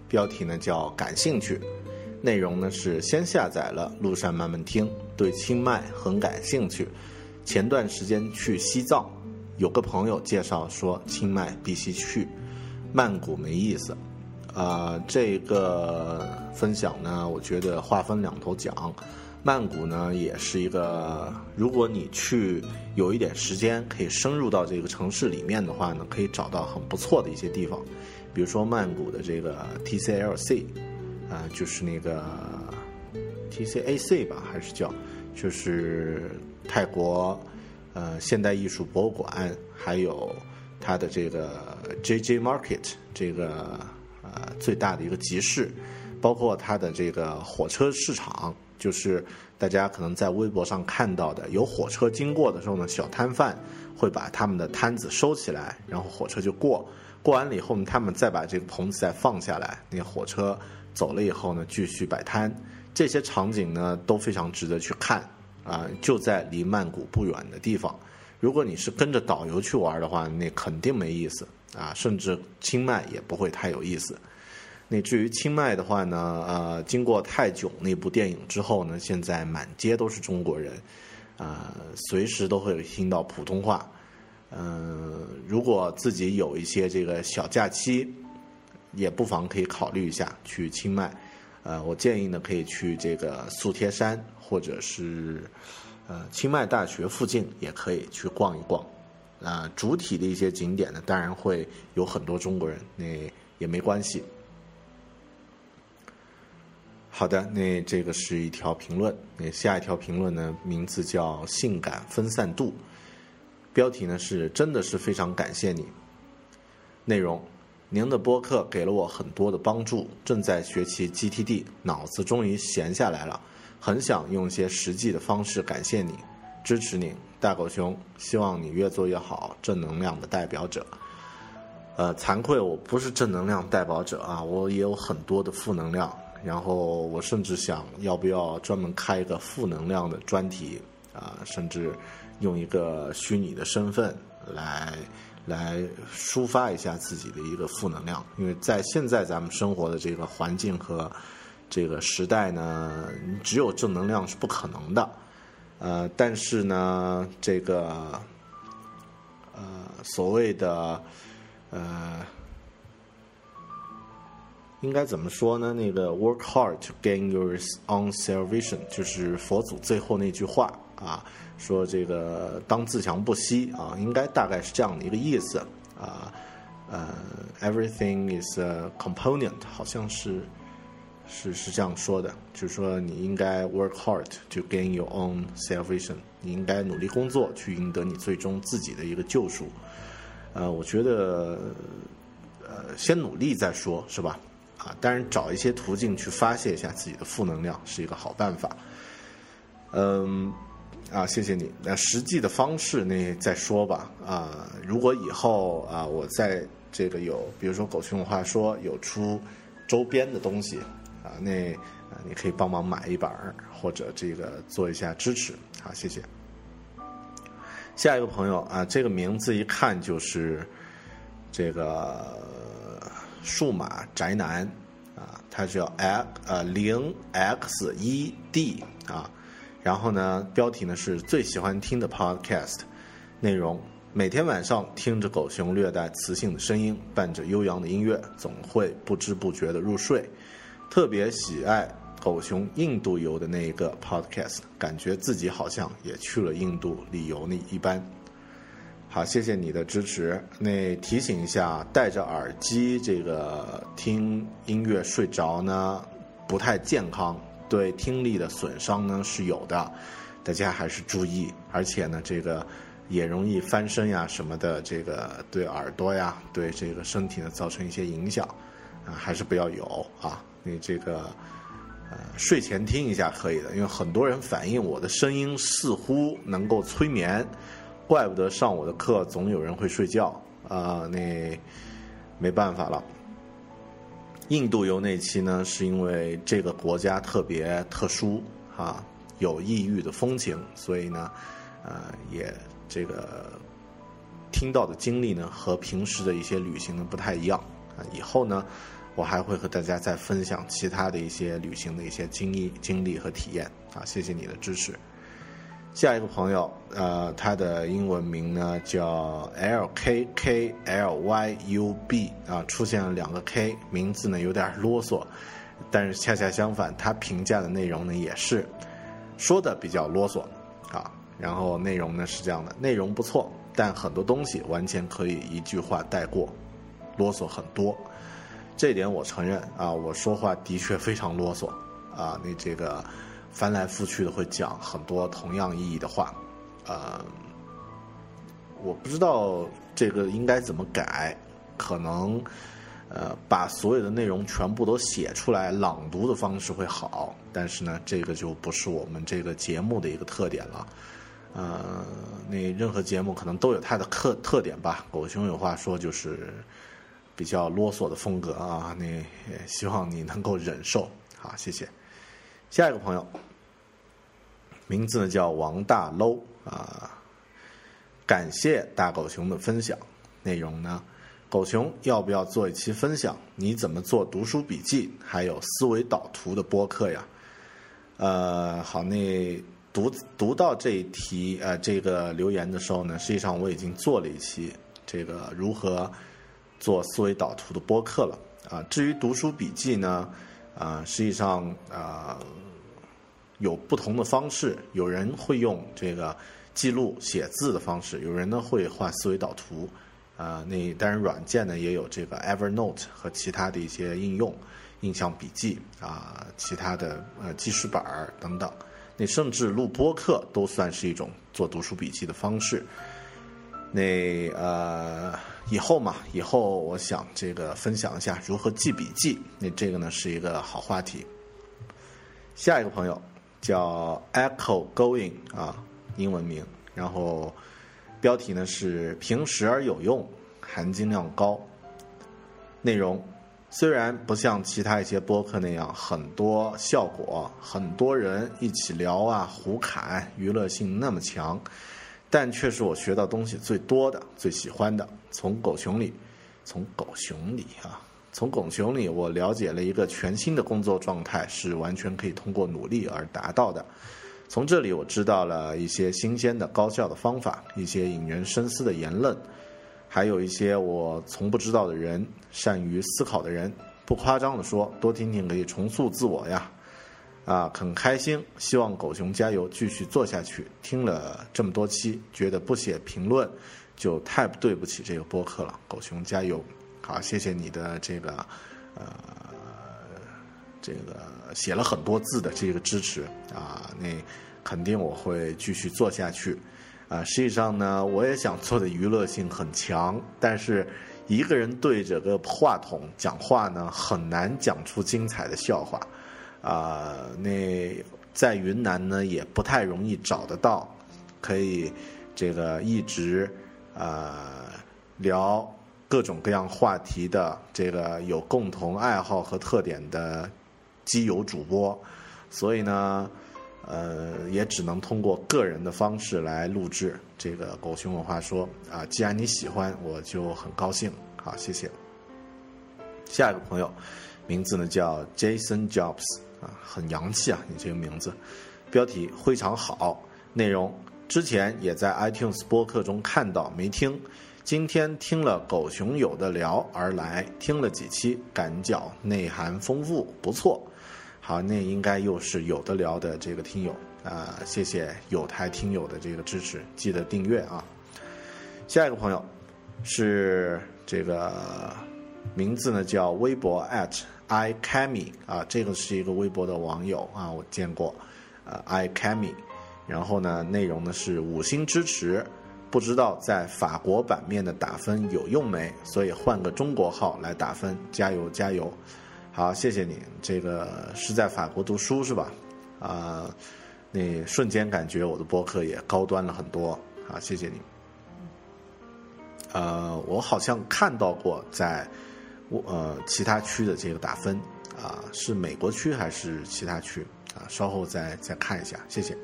标题呢叫感兴趣，内容呢是先下载了，路上慢慢听，对清迈很感兴趣。前段时间去西藏，有个朋友介绍说清迈必须去，曼谷没意思。啊，这个分享呢，我觉得划分两头讲。曼谷呢，也是一个，如果你去有一点时间，可以深入到这个城市里面的话呢，可以找到很不错的一些地方，比如说曼谷的这个 TCLC，啊，就是那个 TCAC 吧，还是叫，就是泰国呃现代艺术博物馆，还有它的这个 JJ Market 这个呃最大的一个集市，包括它的这个火车市场，就是大家可能在微博上看到的，有火车经过的时候呢，小摊贩会把他们的摊子收起来，然后火车就过，过完了以后呢，他们再把这个棚子再放下来，那火车走了以后呢，继续摆摊，这些场景呢都非常值得去看啊，就在离曼谷不远的地方。如果你是跟着导游去玩的话，那肯定没意思啊，甚至清迈也不会太有意思。那至于清迈的话呢，呃，经过泰囧那部电影之后呢，现在满街都是中国人，啊，随时都会听到普通话。嗯，如果自己有一些这个小假期，也不妨可以考虑一下去清迈。呃，我建议呢，可以去这个素贴山或者是。呃，清迈大学附近也可以去逛一逛，啊，主体的一些景点呢，当然会有很多中国人，那也没关系。好的，那这个是一条评论，那下一条评论呢，名字叫“性感分散度”，标题呢是“真的是非常感谢你”。内容：您的播客给了我很多的帮助，正在学习 GTD，脑子终于闲下来了。很想用一些实际的方式感谢你，支持你，大狗熊。希望你越做越好，正能量的代表者。呃，惭愧，我不是正能量代表者啊，我也有很多的负能量。然后我甚至想要不要专门开一个负能量的专题啊，甚至用一个虚拟的身份来来抒发一下自己的一个负能量，因为在现在咱们生活的这个环境和。这个时代呢，只有正能量是不可能的，呃，但是呢，这个呃所谓的呃，应该怎么说呢？那个 “work hard to gain your own salvation”，就是佛祖最后那句话啊，说这个当自强不息啊，应该大概是这样的一个意思啊，呃，“everything is a component”，好像是。是是这样说的，就是说你应该 work hard to gain your own salvation，你应该努力工作去赢得你最终自己的一个救赎。呃，我觉得，呃，先努力再说，是吧？啊，当然找一些途径去发泄一下自己的负能量是一个好办法。嗯，啊，谢谢你。那实际的方式那再说吧。啊，如果以后啊，我在这个有，比如说狗熊话说有出周边的东西。啊，那啊，你可以帮忙买一本儿，或者这个做一下支持，好，谢谢。下一个朋友啊，这个名字一看就是这个数码宅男啊，他叫 X 呃零 X 一 D 啊，然后呢，标题呢是最喜欢听的 Podcast 内容，每天晚上听着狗熊略带磁性的声音，伴着悠扬的音乐，总会不知不觉的入睡。特别喜爱狗熊印度游的那一个 podcast，感觉自己好像也去了印度旅游那一般。好，谢谢你的支持。那提醒一下，戴着耳机这个听音乐睡着呢，不太健康，对听力的损伤呢是有的，大家还是注意。而且呢，这个也容易翻身呀什么的，这个对耳朵呀，对这个身体呢造成一些影响啊，还是不要有啊。你这个呃，睡前听一下可以的，因为很多人反映我的声音似乎能够催眠，怪不得上我的课总有人会睡觉啊。那没办法了。印度游那期呢，是因为这个国家特别特殊啊，有异域的风情，所以呢，呃，也这个听到的经历呢，和平时的一些旅行呢不太一样啊。以后呢。我还会和大家再分享其他的一些旅行的一些经历、经历和体验啊！谢谢你的支持。下一个朋友，呃，他的英文名呢叫 L K K L Y U B 啊，出现了两个 K，名字呢有点啰嗦，但是恰恰相反，他评价的内容呢也是说的比较啰嗦啊。然后内容呢是这样的，内容不错，但很多东西完全可以一句话带过，啰嗦很多。这点我承认啊，我说话的确非常啰嗦，啊，你这个翻来覆去的会讲很多同样意义的话，呃，我不知道这个应该怎么改，可能呃把所有的内容全部都写出来朗读的方式会好，但是呢，这个就不是我们这个节目的一个特点了。呃，那任何节目可能都有它的特特点吧。狗熊有话说，就是比较啰嗦的风格啊。那也希望你能够忍受。好，谢谢。下一个朋友，名字呢叫王大 low 啊。感谢大狗熊的分享内容呢，狗熊要不要做一期分享？你怎么做读书笔记，还有思维导图的播客呀？呃，好，那读读到这一题呃这个留言的时候呢，实际上我已经做了一期这个如何做思维导图的播客了啊。至于读书笔记呢，啊，实际上啊有不同的方式，有人会用这个。记录写字的方式，有人呢会画思维导图，啊，那当然软件呢也有这个 Evernote 和其他的一些应用，印象笔记啊，其他的呃记事本儿等等，那甚至录播课都算是一种做读书笔记的方式。那呃以后嘛，以后我想这个分享一下如何记笔记，那这个呢是一个好话题。下一个朋友叫 Echo Going 啊。英文名，然后标题呢是平时而有用，含金量高。内容虽然不像其他一些播客那样很多效果，很多人一起聊啊、胡侃，娱乐性那么强，但却是我学到东西最多的、最喜欢的。从狗熊里，从狗熊里啊，从狗熊里，我了解了一个全新的工作状态，是完全可以通过努力而达到的。从这里我知道了一些新鲜的高效的方法，一些引人深思的言论，还有一些我从不知道的人，善于思考的人。不夸张的说，多听听可以重塑自我呀！啊，很开心，希望狗熊加油，继续做下去。听了这么多期，觉得不写评论就太对不起这个播客了。狗熊加油！好，谢谢你的这个呃。这个写了很多字的这个支持啊，那肯定我会继续做下去啊。实际上呢，我也想做的娱乐性很强，但是一个人对着个话筒讲话呢，很难讲出精彩的笑话啊。那在云南呢，也不太容易找得到可以这个一直啊聊各种各样话题的这个有共同爱好和特点的。基友主播，所以呢，呃，也只能通过个人的方式来录制。这个狗熊文化说啊，既然你喜欢，我就很高兴。好，谢谢。下一个朋友，名字呢叫 Jason Jobs 啊，很洋气啊，你这个名字。标题非常好，内容之前也在 iTunes 播客中看到，没听。今天听了狗熊有的聊而来，听了几期，感觉内涵丰富，不错。好，那应该又是有的聊的这个听友啊，谢谢有台听友的这个支持，记得订阅啊。下一个朋友是这个名字呢叫微博 at i c a m i 啊，这个是一个微博的网友啊，我见过呃 i c a m i 然后呢内容呢是五星支持，不知道在法国版面的打分有用没，所以换个中国号来打分，加油加油。好，谢谢你。这个是在法国读书是吧？啊，那瞬间感觉我的播客也高端了很多。啊，谢谢你。呃，我好像看到过在我呃其他区的这个打分啊，是美国区还是其他区？啊，稍后再再看一下。谢谢。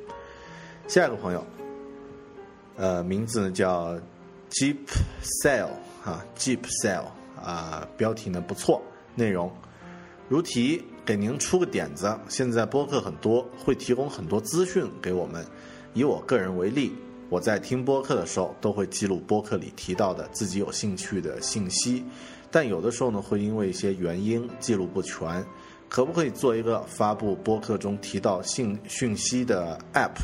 下一个朋友，呃，名字呢叫 Jeep Sale 啊，Jeep Sale 啊，标题呢不错，内容。如题给您出个点子，现在播客很多，会提供很多资讯给我们。以我个人为例，我在听播客的时候，都会记录播客里提到的自己有兴趣的信息，但有的时候呢，会因为一些原因记录不全。可不可以做一个发布播客中提到信讯息的 App？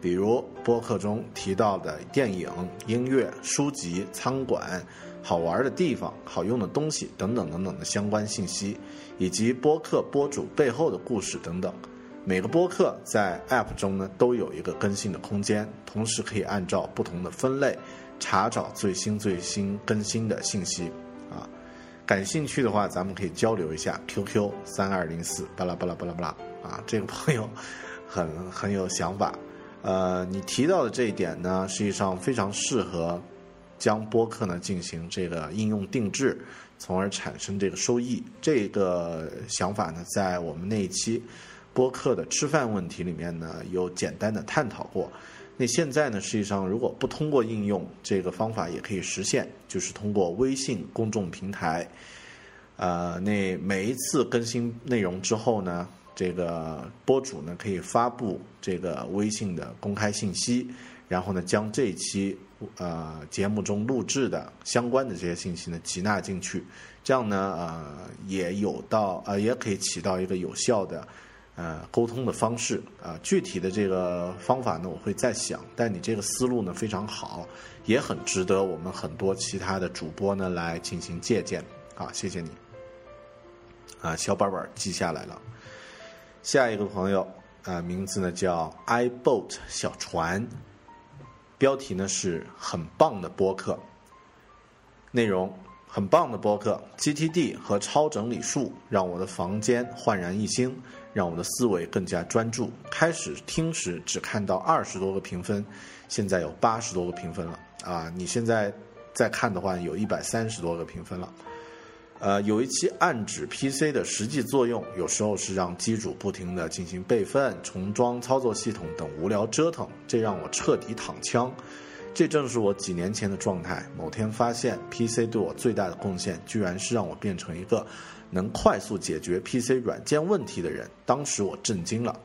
比如播客中提到的电影、音乐、书籍、餐馆。好玩的地方、好用的东西等等等等的相关信息，以及播客播主背后的故事等等。每个播客在 App 中呢都有一个更新的空间，同时可以按照不同的分类查找最新最新更新的信息啊。感兴趣的话，咱们可以交流一下，QQ 三二零四巴拉巴拉巴拉巴拉啊。这个朋友很很有想法，呃，你提到的这一点呢，实际上非常适合将播客呢进行这个应用定制，从而产生这个收益。这个想法呢，在我们那一期。播客的吃饭问题里面呢，有简单的探讨过。那现在呢，实际上如果不通过应用这个方法也可以实现，就是通过微信公众平台。呃，那每一次更新内容之后呢，这个播主呢可以发布这个微信的公开信息，然后呢将这一期呃节目中录制的相关的这些信息呢集纳进去，这样呢呃也有到呃也可以起到一个有效的。呃，沟通的方式啊，具体的这个方法呢，我会再想。但你这个思路呢非常好，也很值得我们很多其他的主播呢来进行借鉴。啊，谢谢你。啊，小本本记下来了。下一个朋友啊，名字呢叫 i boat 小船，标题呢是很棒的播客，内容很棒的播客，GTD 和超整理术让我的房间焕然一新。让我的思维更加专注。开始听时只看到二十多个评分，现在有八十多个评分了啊！你现在再看的话，有一百三十多个评分了。呃，有一期暗指 PC 的实际作用，有时候是让机主不停的进行备份、重装操作系统等无聊折腾，这让我彻底躺枪。这正是我几年前的状态。某天发现 PC 对我最大的贡献，居然是让我变成一个。能快速解决 PC 软件问题的人，当时我震惊了。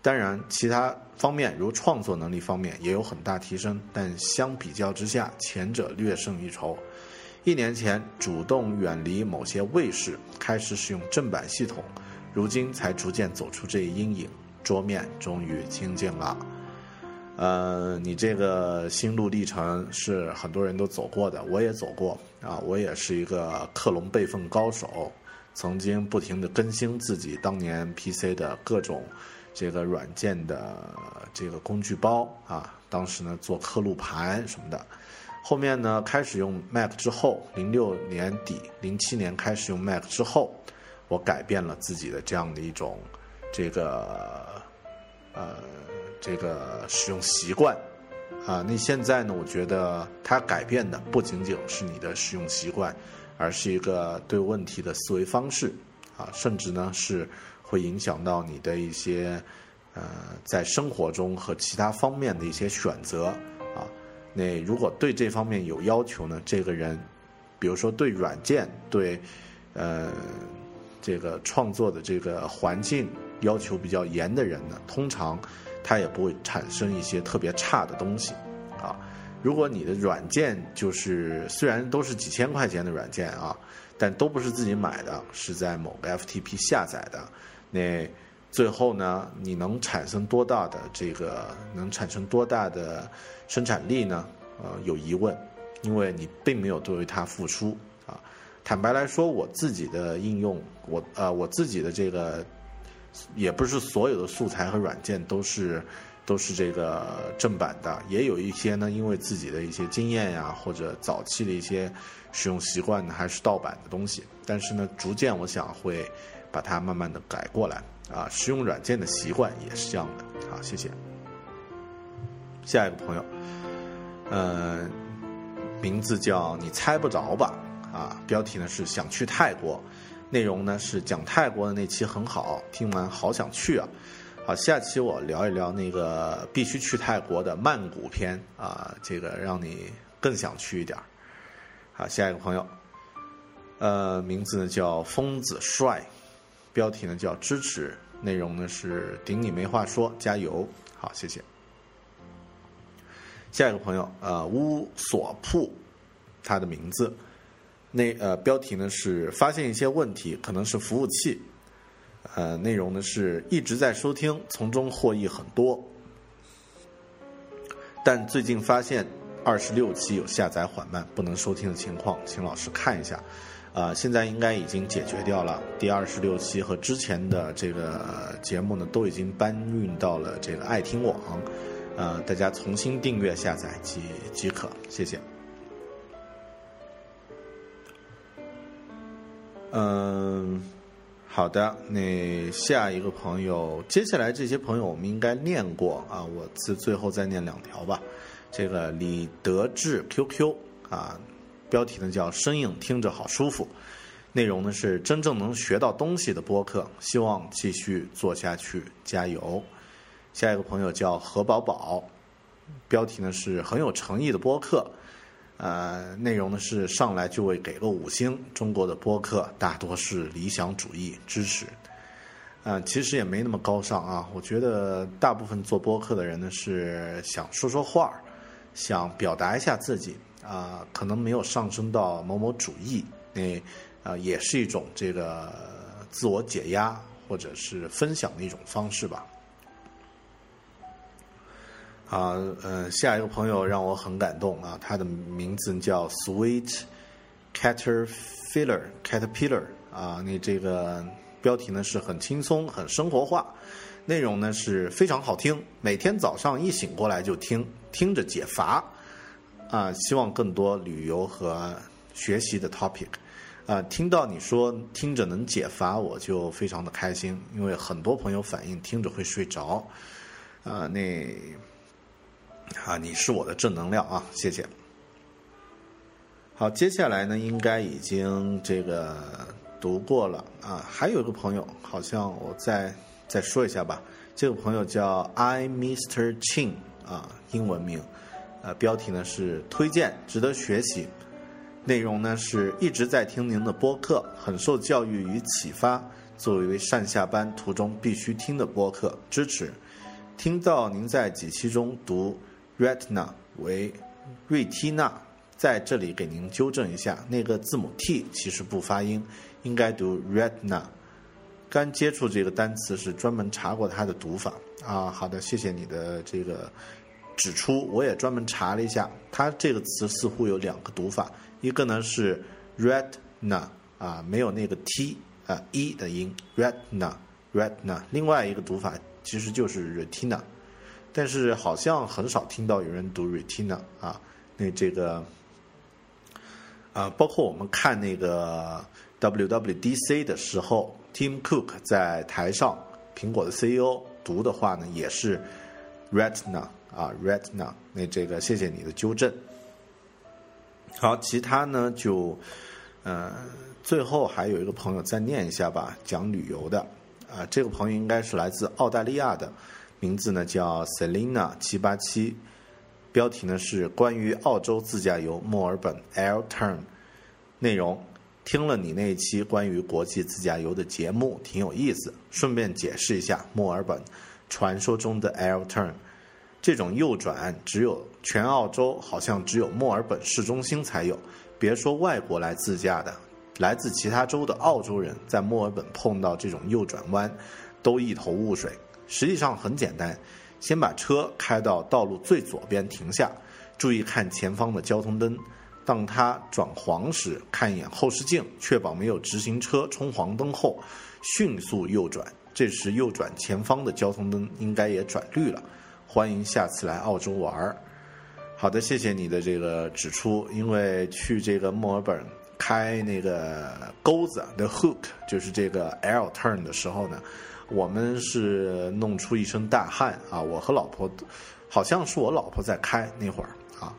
当然，其他方面如创作能力方面也有很大提升，但相比较之下，前者略胜一筹。一年前主动远离某些卫士，开始使用正版系统，如今才逐渐走出这一阴影，桌面终于清净了。呃，你这个心路历程是很多人都走过的，我也走过啊，我也是一个克隆备份高手。曾经不停的更新自己当年 PC 的各种这个软件的这个工具包啊，当时呢做刻录盘什么的，后面呢开始用 Mac 之后，零六年底零七年开始用 Mac 之后，我改变了自己的这样的一种这个呃这个使用习惯啊。那现在呢，我觉得它改变的不仅仅是你的使用习惯。而是一个对问题的思维方式，啊，甚至呢是会影响到你的一些呃在生活中和其他方面的一些选择，那如果对这方面有要求呢，这个人，比如说对软件对呃这个创作的这个环境要求比较严的人呢，通常他也不会产生一些特别差的东西，啊。如果你的软件就是虽然都是几千块钱的软件啊，但都不是自己买的，是在某个 FTP 下载的，那最后呢，你能产生多大的这个能产生多大的生产力呢？呃，有疑问，因为你并没有对它付出啊。坦白来说，我自己的应用，我呃我自己的这个也不是所有的素材和软件都是。都是这个正版的，也有一些呢，因为自己的一些经验呀，或者早期的一些使用习惯呢，还是盗版的东西。但是呢，逐渐我想会把它慢慢的改过来啊。使用软件的习惯也是这样的。好，谢谢。下一个朋友，呃，名字叫你猜不着吧？啊，标题呢是想去泰国，内容呢是讲泰国的那期很好，听完好想去啊。好，下期我聊一聊那个必须去泰国的曼谷篇啊，这个让你更想去一点好，下一个朋友，呃，名字呢叫疯子帅，标题呢叫支持，内容呢是顶你没话说，加油。好，谢谢。下一个朋友，呃，乌索铺，他的名字，那呃标题呢是发现一些问题，可能是服务器。呃，内容呢是一直在收听，从中获益很多。但最近发现二十六期有下载缓慢、不能收听的情况，请老师看一下。啊，现在应该已经解决掉了。第二十六期和之前的这个节目呢，都已经搬运到了这个爱听网，呃，大家重新订阅下载即即可，谢谢。嗯，好的，那下一个朋友，接下来这些朋友我们应该念过啊，我自最后再念两条吧。这个李德志 QQ 啊，标题呢叫“声音听着好舒服”，内容呢是真正能学到东西的播客，希望继续做下去，加油。下一个朋友叫何宝宝，标题呢是很有诚意的播客，呃，内容呢是上来就会给个五星。中国的播客大多是理想主义，支持。嗯，其实也没那么高尚啊，我觉得大部分做播客的人呢是想说说话。想表达一下自己啊，可能没有上升到某某主义，那啊也是一种这个自我解压或者是分享的一种方式吧。啊，呃，下一个朋友让我很感动啊，他的名字叫 Sweet Caterpillar Caterpillar 啊，那这个标题呢是很轻松、很生活化。内容呢是非常好听，每天早上一醒过来就听，听着解乏，啊，希望更多旅游和学习的 topic，啊，听到你说听着能解乏，我就非常的开心，因为很多朋友反映听着会睡着，啊，那，啊，你是我的正能量啊，谢谢。好，接下来呢，应该已经这个读过了啊，还有一个朋友，好像我再。再说一下吧，这个朋友叫 I Mr. Chin 啊，英文名，呃，标题呢是推荐，值得学习，内容呢是一直在听您的播客，很受教育与启发，作为上下班途中必须听的播客，支持。听到您在几期中读 retina 为瑞缇娜，在这里给您纠正一下，那个字母 T 其实不发音，应该读 retina。刚接触这个单词是专门查过它的读法。啊，好的，谢谢你的这个指出，我也专门查了一下，它这个词似乎有两个读法，一个呢是 retina 啊，没有那个 t 啊 e 的音，retina retina，另外一个读法其实就是 retina，但是好像很少听到有人读 retina 啊，那这个啊，包括我们看那个 WWDC 的时候。Tim Cook 在台上，苹果的 CEO 读的话呢，也是 Retina 啊，Retina。那这个谢谢你的纠正。好，其他呢就，呃，最后还有一个朋友再念一下吧，讲旅游的啊，这个朋友应该是来自澳大利亚的，名字呢叫 Selina 七八七，标题呢是关于澳洲自驾游墨尔本 Air Turn，内容。听了你那一期关于国际自驾游的节目，挺有意思。顺便解释一下，墨尔本传说中的 Air Turn 这种右转，只有全澳洲好像只有墨尔本市中心才有。别说外国来自驾的，来自其他州的澳洲人在墨尔本碰到这种右转弯，都一头雾水。实际上很简单，先把车开到道路最左边停下，注意看前方的交通灯。当它转黄时，看一眼后视镜，确保没有直行车冲黄灯后，迅速右转。这时右转前方的交通灯应该也转绿了。欢迎下次来澳洲玩儿。好的，谢谢你的这个指出。因为去这个墨尔本开那个钩子 The Hook，就是这个 L turn 的时候呢，我们是弄出一身大汗啊！我和老婆，好像是我老婆在开那会儿啊。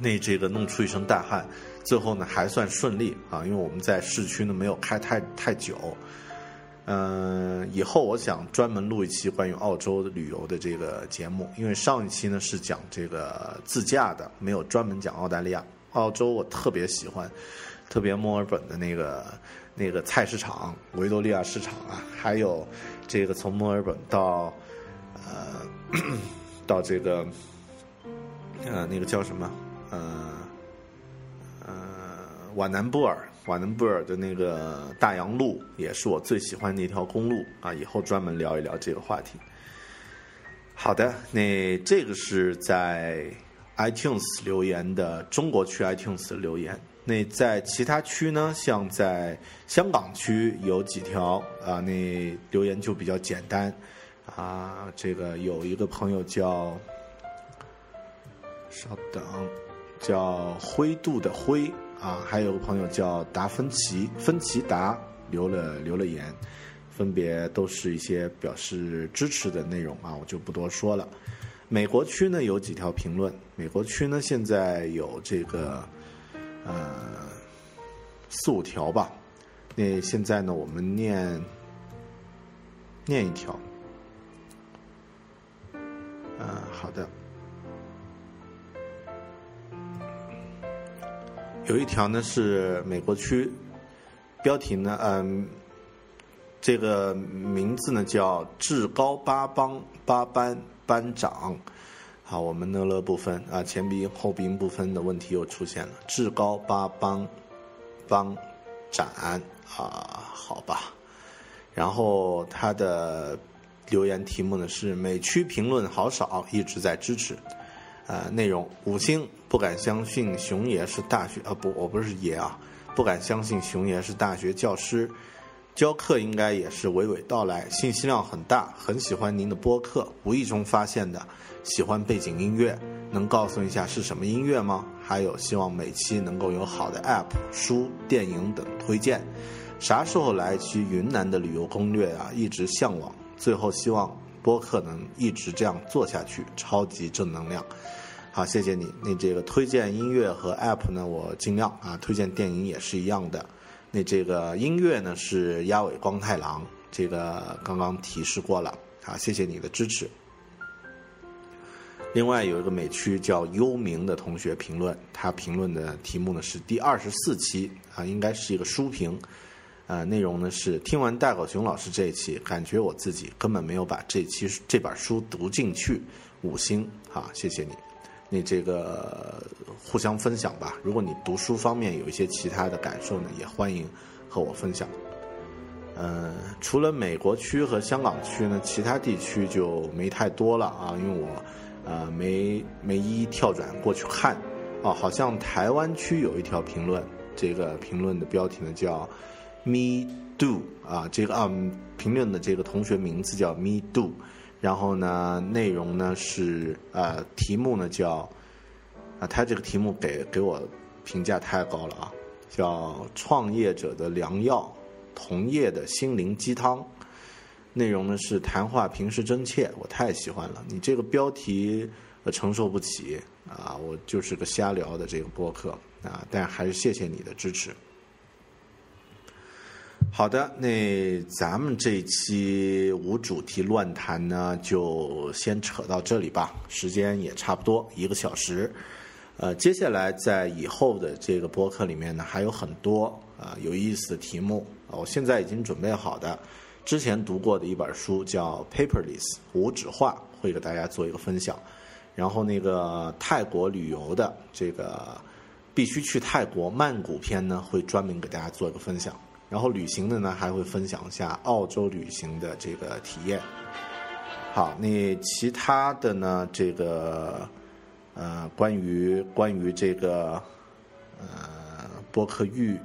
那这个弄出一身大汗，最后呢还算顺利啊，因为我们在市区呢没有开太太久。嗯，以后我想专门录一期关于澳洲的旅游的这个节目，因为上一期呢是讲这个自驾的，没有专门讲澳大利亚。澳洲我特别喜欢，特别墨尔本的那个那个菜市场维多利亚市场啊，还有这个从墨尔本到呃到这个呃那个叫什么？呃，呃，瓦南布尔，瓦南布尔的那个大洋路也是我最喜欢的一条公路啊，以后专门聊一聊这个话题。好的，那这个是在 iTunes 留言的中国区 iTunes 留言。那在其他区呢，像在香港区有几条啊，那留言就比较简单啊。这个有一个朋友叫，稍等。叫灰度的灰啊，还有个朋友叫达芬奇，芬奇达留了留了言，分别都是一些表示支持的内容啊，我就不多说了。美国区呢有几条评论，美国区呢现在有这个呃四五条吧，那现在呢我们念念一条，嗯，好的。有一条呢是美国区，标题呢，嗯，这个名字呢叫至高八邦八班班长。好，我们呢了不分啊，前鼻音后鼻音不分的问题又出现了。至高八邦邦展啊，好吧。然后他的留言题目呢是美区评论好少，一直在支持。呃，内容五星不敢相信熊爷是大学啊不，我不是爷啊，不敢相信熊爷是大学教师，教课应该也是娓娓道来，信息量很大，很喜欢您的播客，无意中发现的，喜欢背景音乐，能告诉一下是什么音乐吗？还有希望每期能够有好的 App、书、电影等推荐，啥时候来一期云南的旅游攻略啊？一直向往，最后希望播客能一直这样做下去，超级正能量。好，谢谢你。那这个推荐音乐和 App 呢，我尽量啊。推荐电影也是一样的。那这个音乐呢是鸭尾光太郎，这个刚刚提示过了。啊，谢谢你的支持。另外有一个美区叫幽冥的同学评论，他评论的题目呢是第二十四期啊，应该是一个书评。呃，内容呢是听完大狗熊老师这一期，感觉我自己根本没有把这期这本书读进去。五星，好，谢谢你。你这个互相分享吧。如果你读书方面有一些其他的感受呢，也欢迎和我分享。嗯，除了美国区和香港区呢，其他地区就没太多了啊，因为我呃没没一一跳转过去看。哦，好像台湾区有一条评论，这个评论的标题呢叫 “Me Do” 啊，这个啊评论的这个同学名字叫 “Me Do”。然后呢，内容呢是呃，题目呢叫啊，他这个题目给给我评价太高了啊，叫创业者的良药，同业的心灵鸡汤。内容呢是谈话平时真切，我太喜欢了。你这个标题我承受不起啊，我就是个瞎聊的这个播客啊，但还是谢谢你的支持。好的，那咱们这期无主题乱谈呢，就先扯到这里吧。时间也差不多一个小时，呃，接下来在以后的这个播客里面呢，还有很多啊有意思的题目我现在已经准备好的，之前读过的一本书叫《Paperless》无纸化，会给大家做一个分享。然后那个泰国旅游的这个必须去泰国曼谷篇呢，会专门给大家做一个分享。然后旅行的呢，还会分享一下澳洲旅行的这个体验。好，那其他的呢，这个呃，关于关于这个呃播客预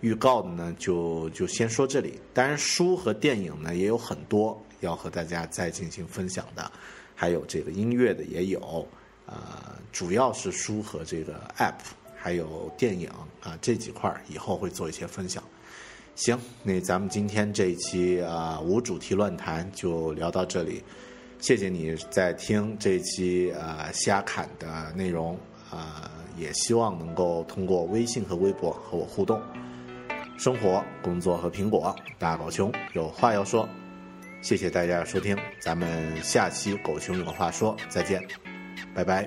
预告的呢，就就先说这里。当然，书和电影呢也有很多要和大家再进行分享的，还有这个音乐的也有，呃，主要是书和这个 App，还有电影啊这几块以后会做一些分享。行，那咱们今天这一期啊无主题乱谈就聊到这里，谢谢你在听这一期呃瞎侃的内容啊，也希望能够通过微信和微博和我互动。生活、工作和苹果，大狗熊有话要说，谢谢大家的收听，咱们下期狗熊有话说再见，拜拜。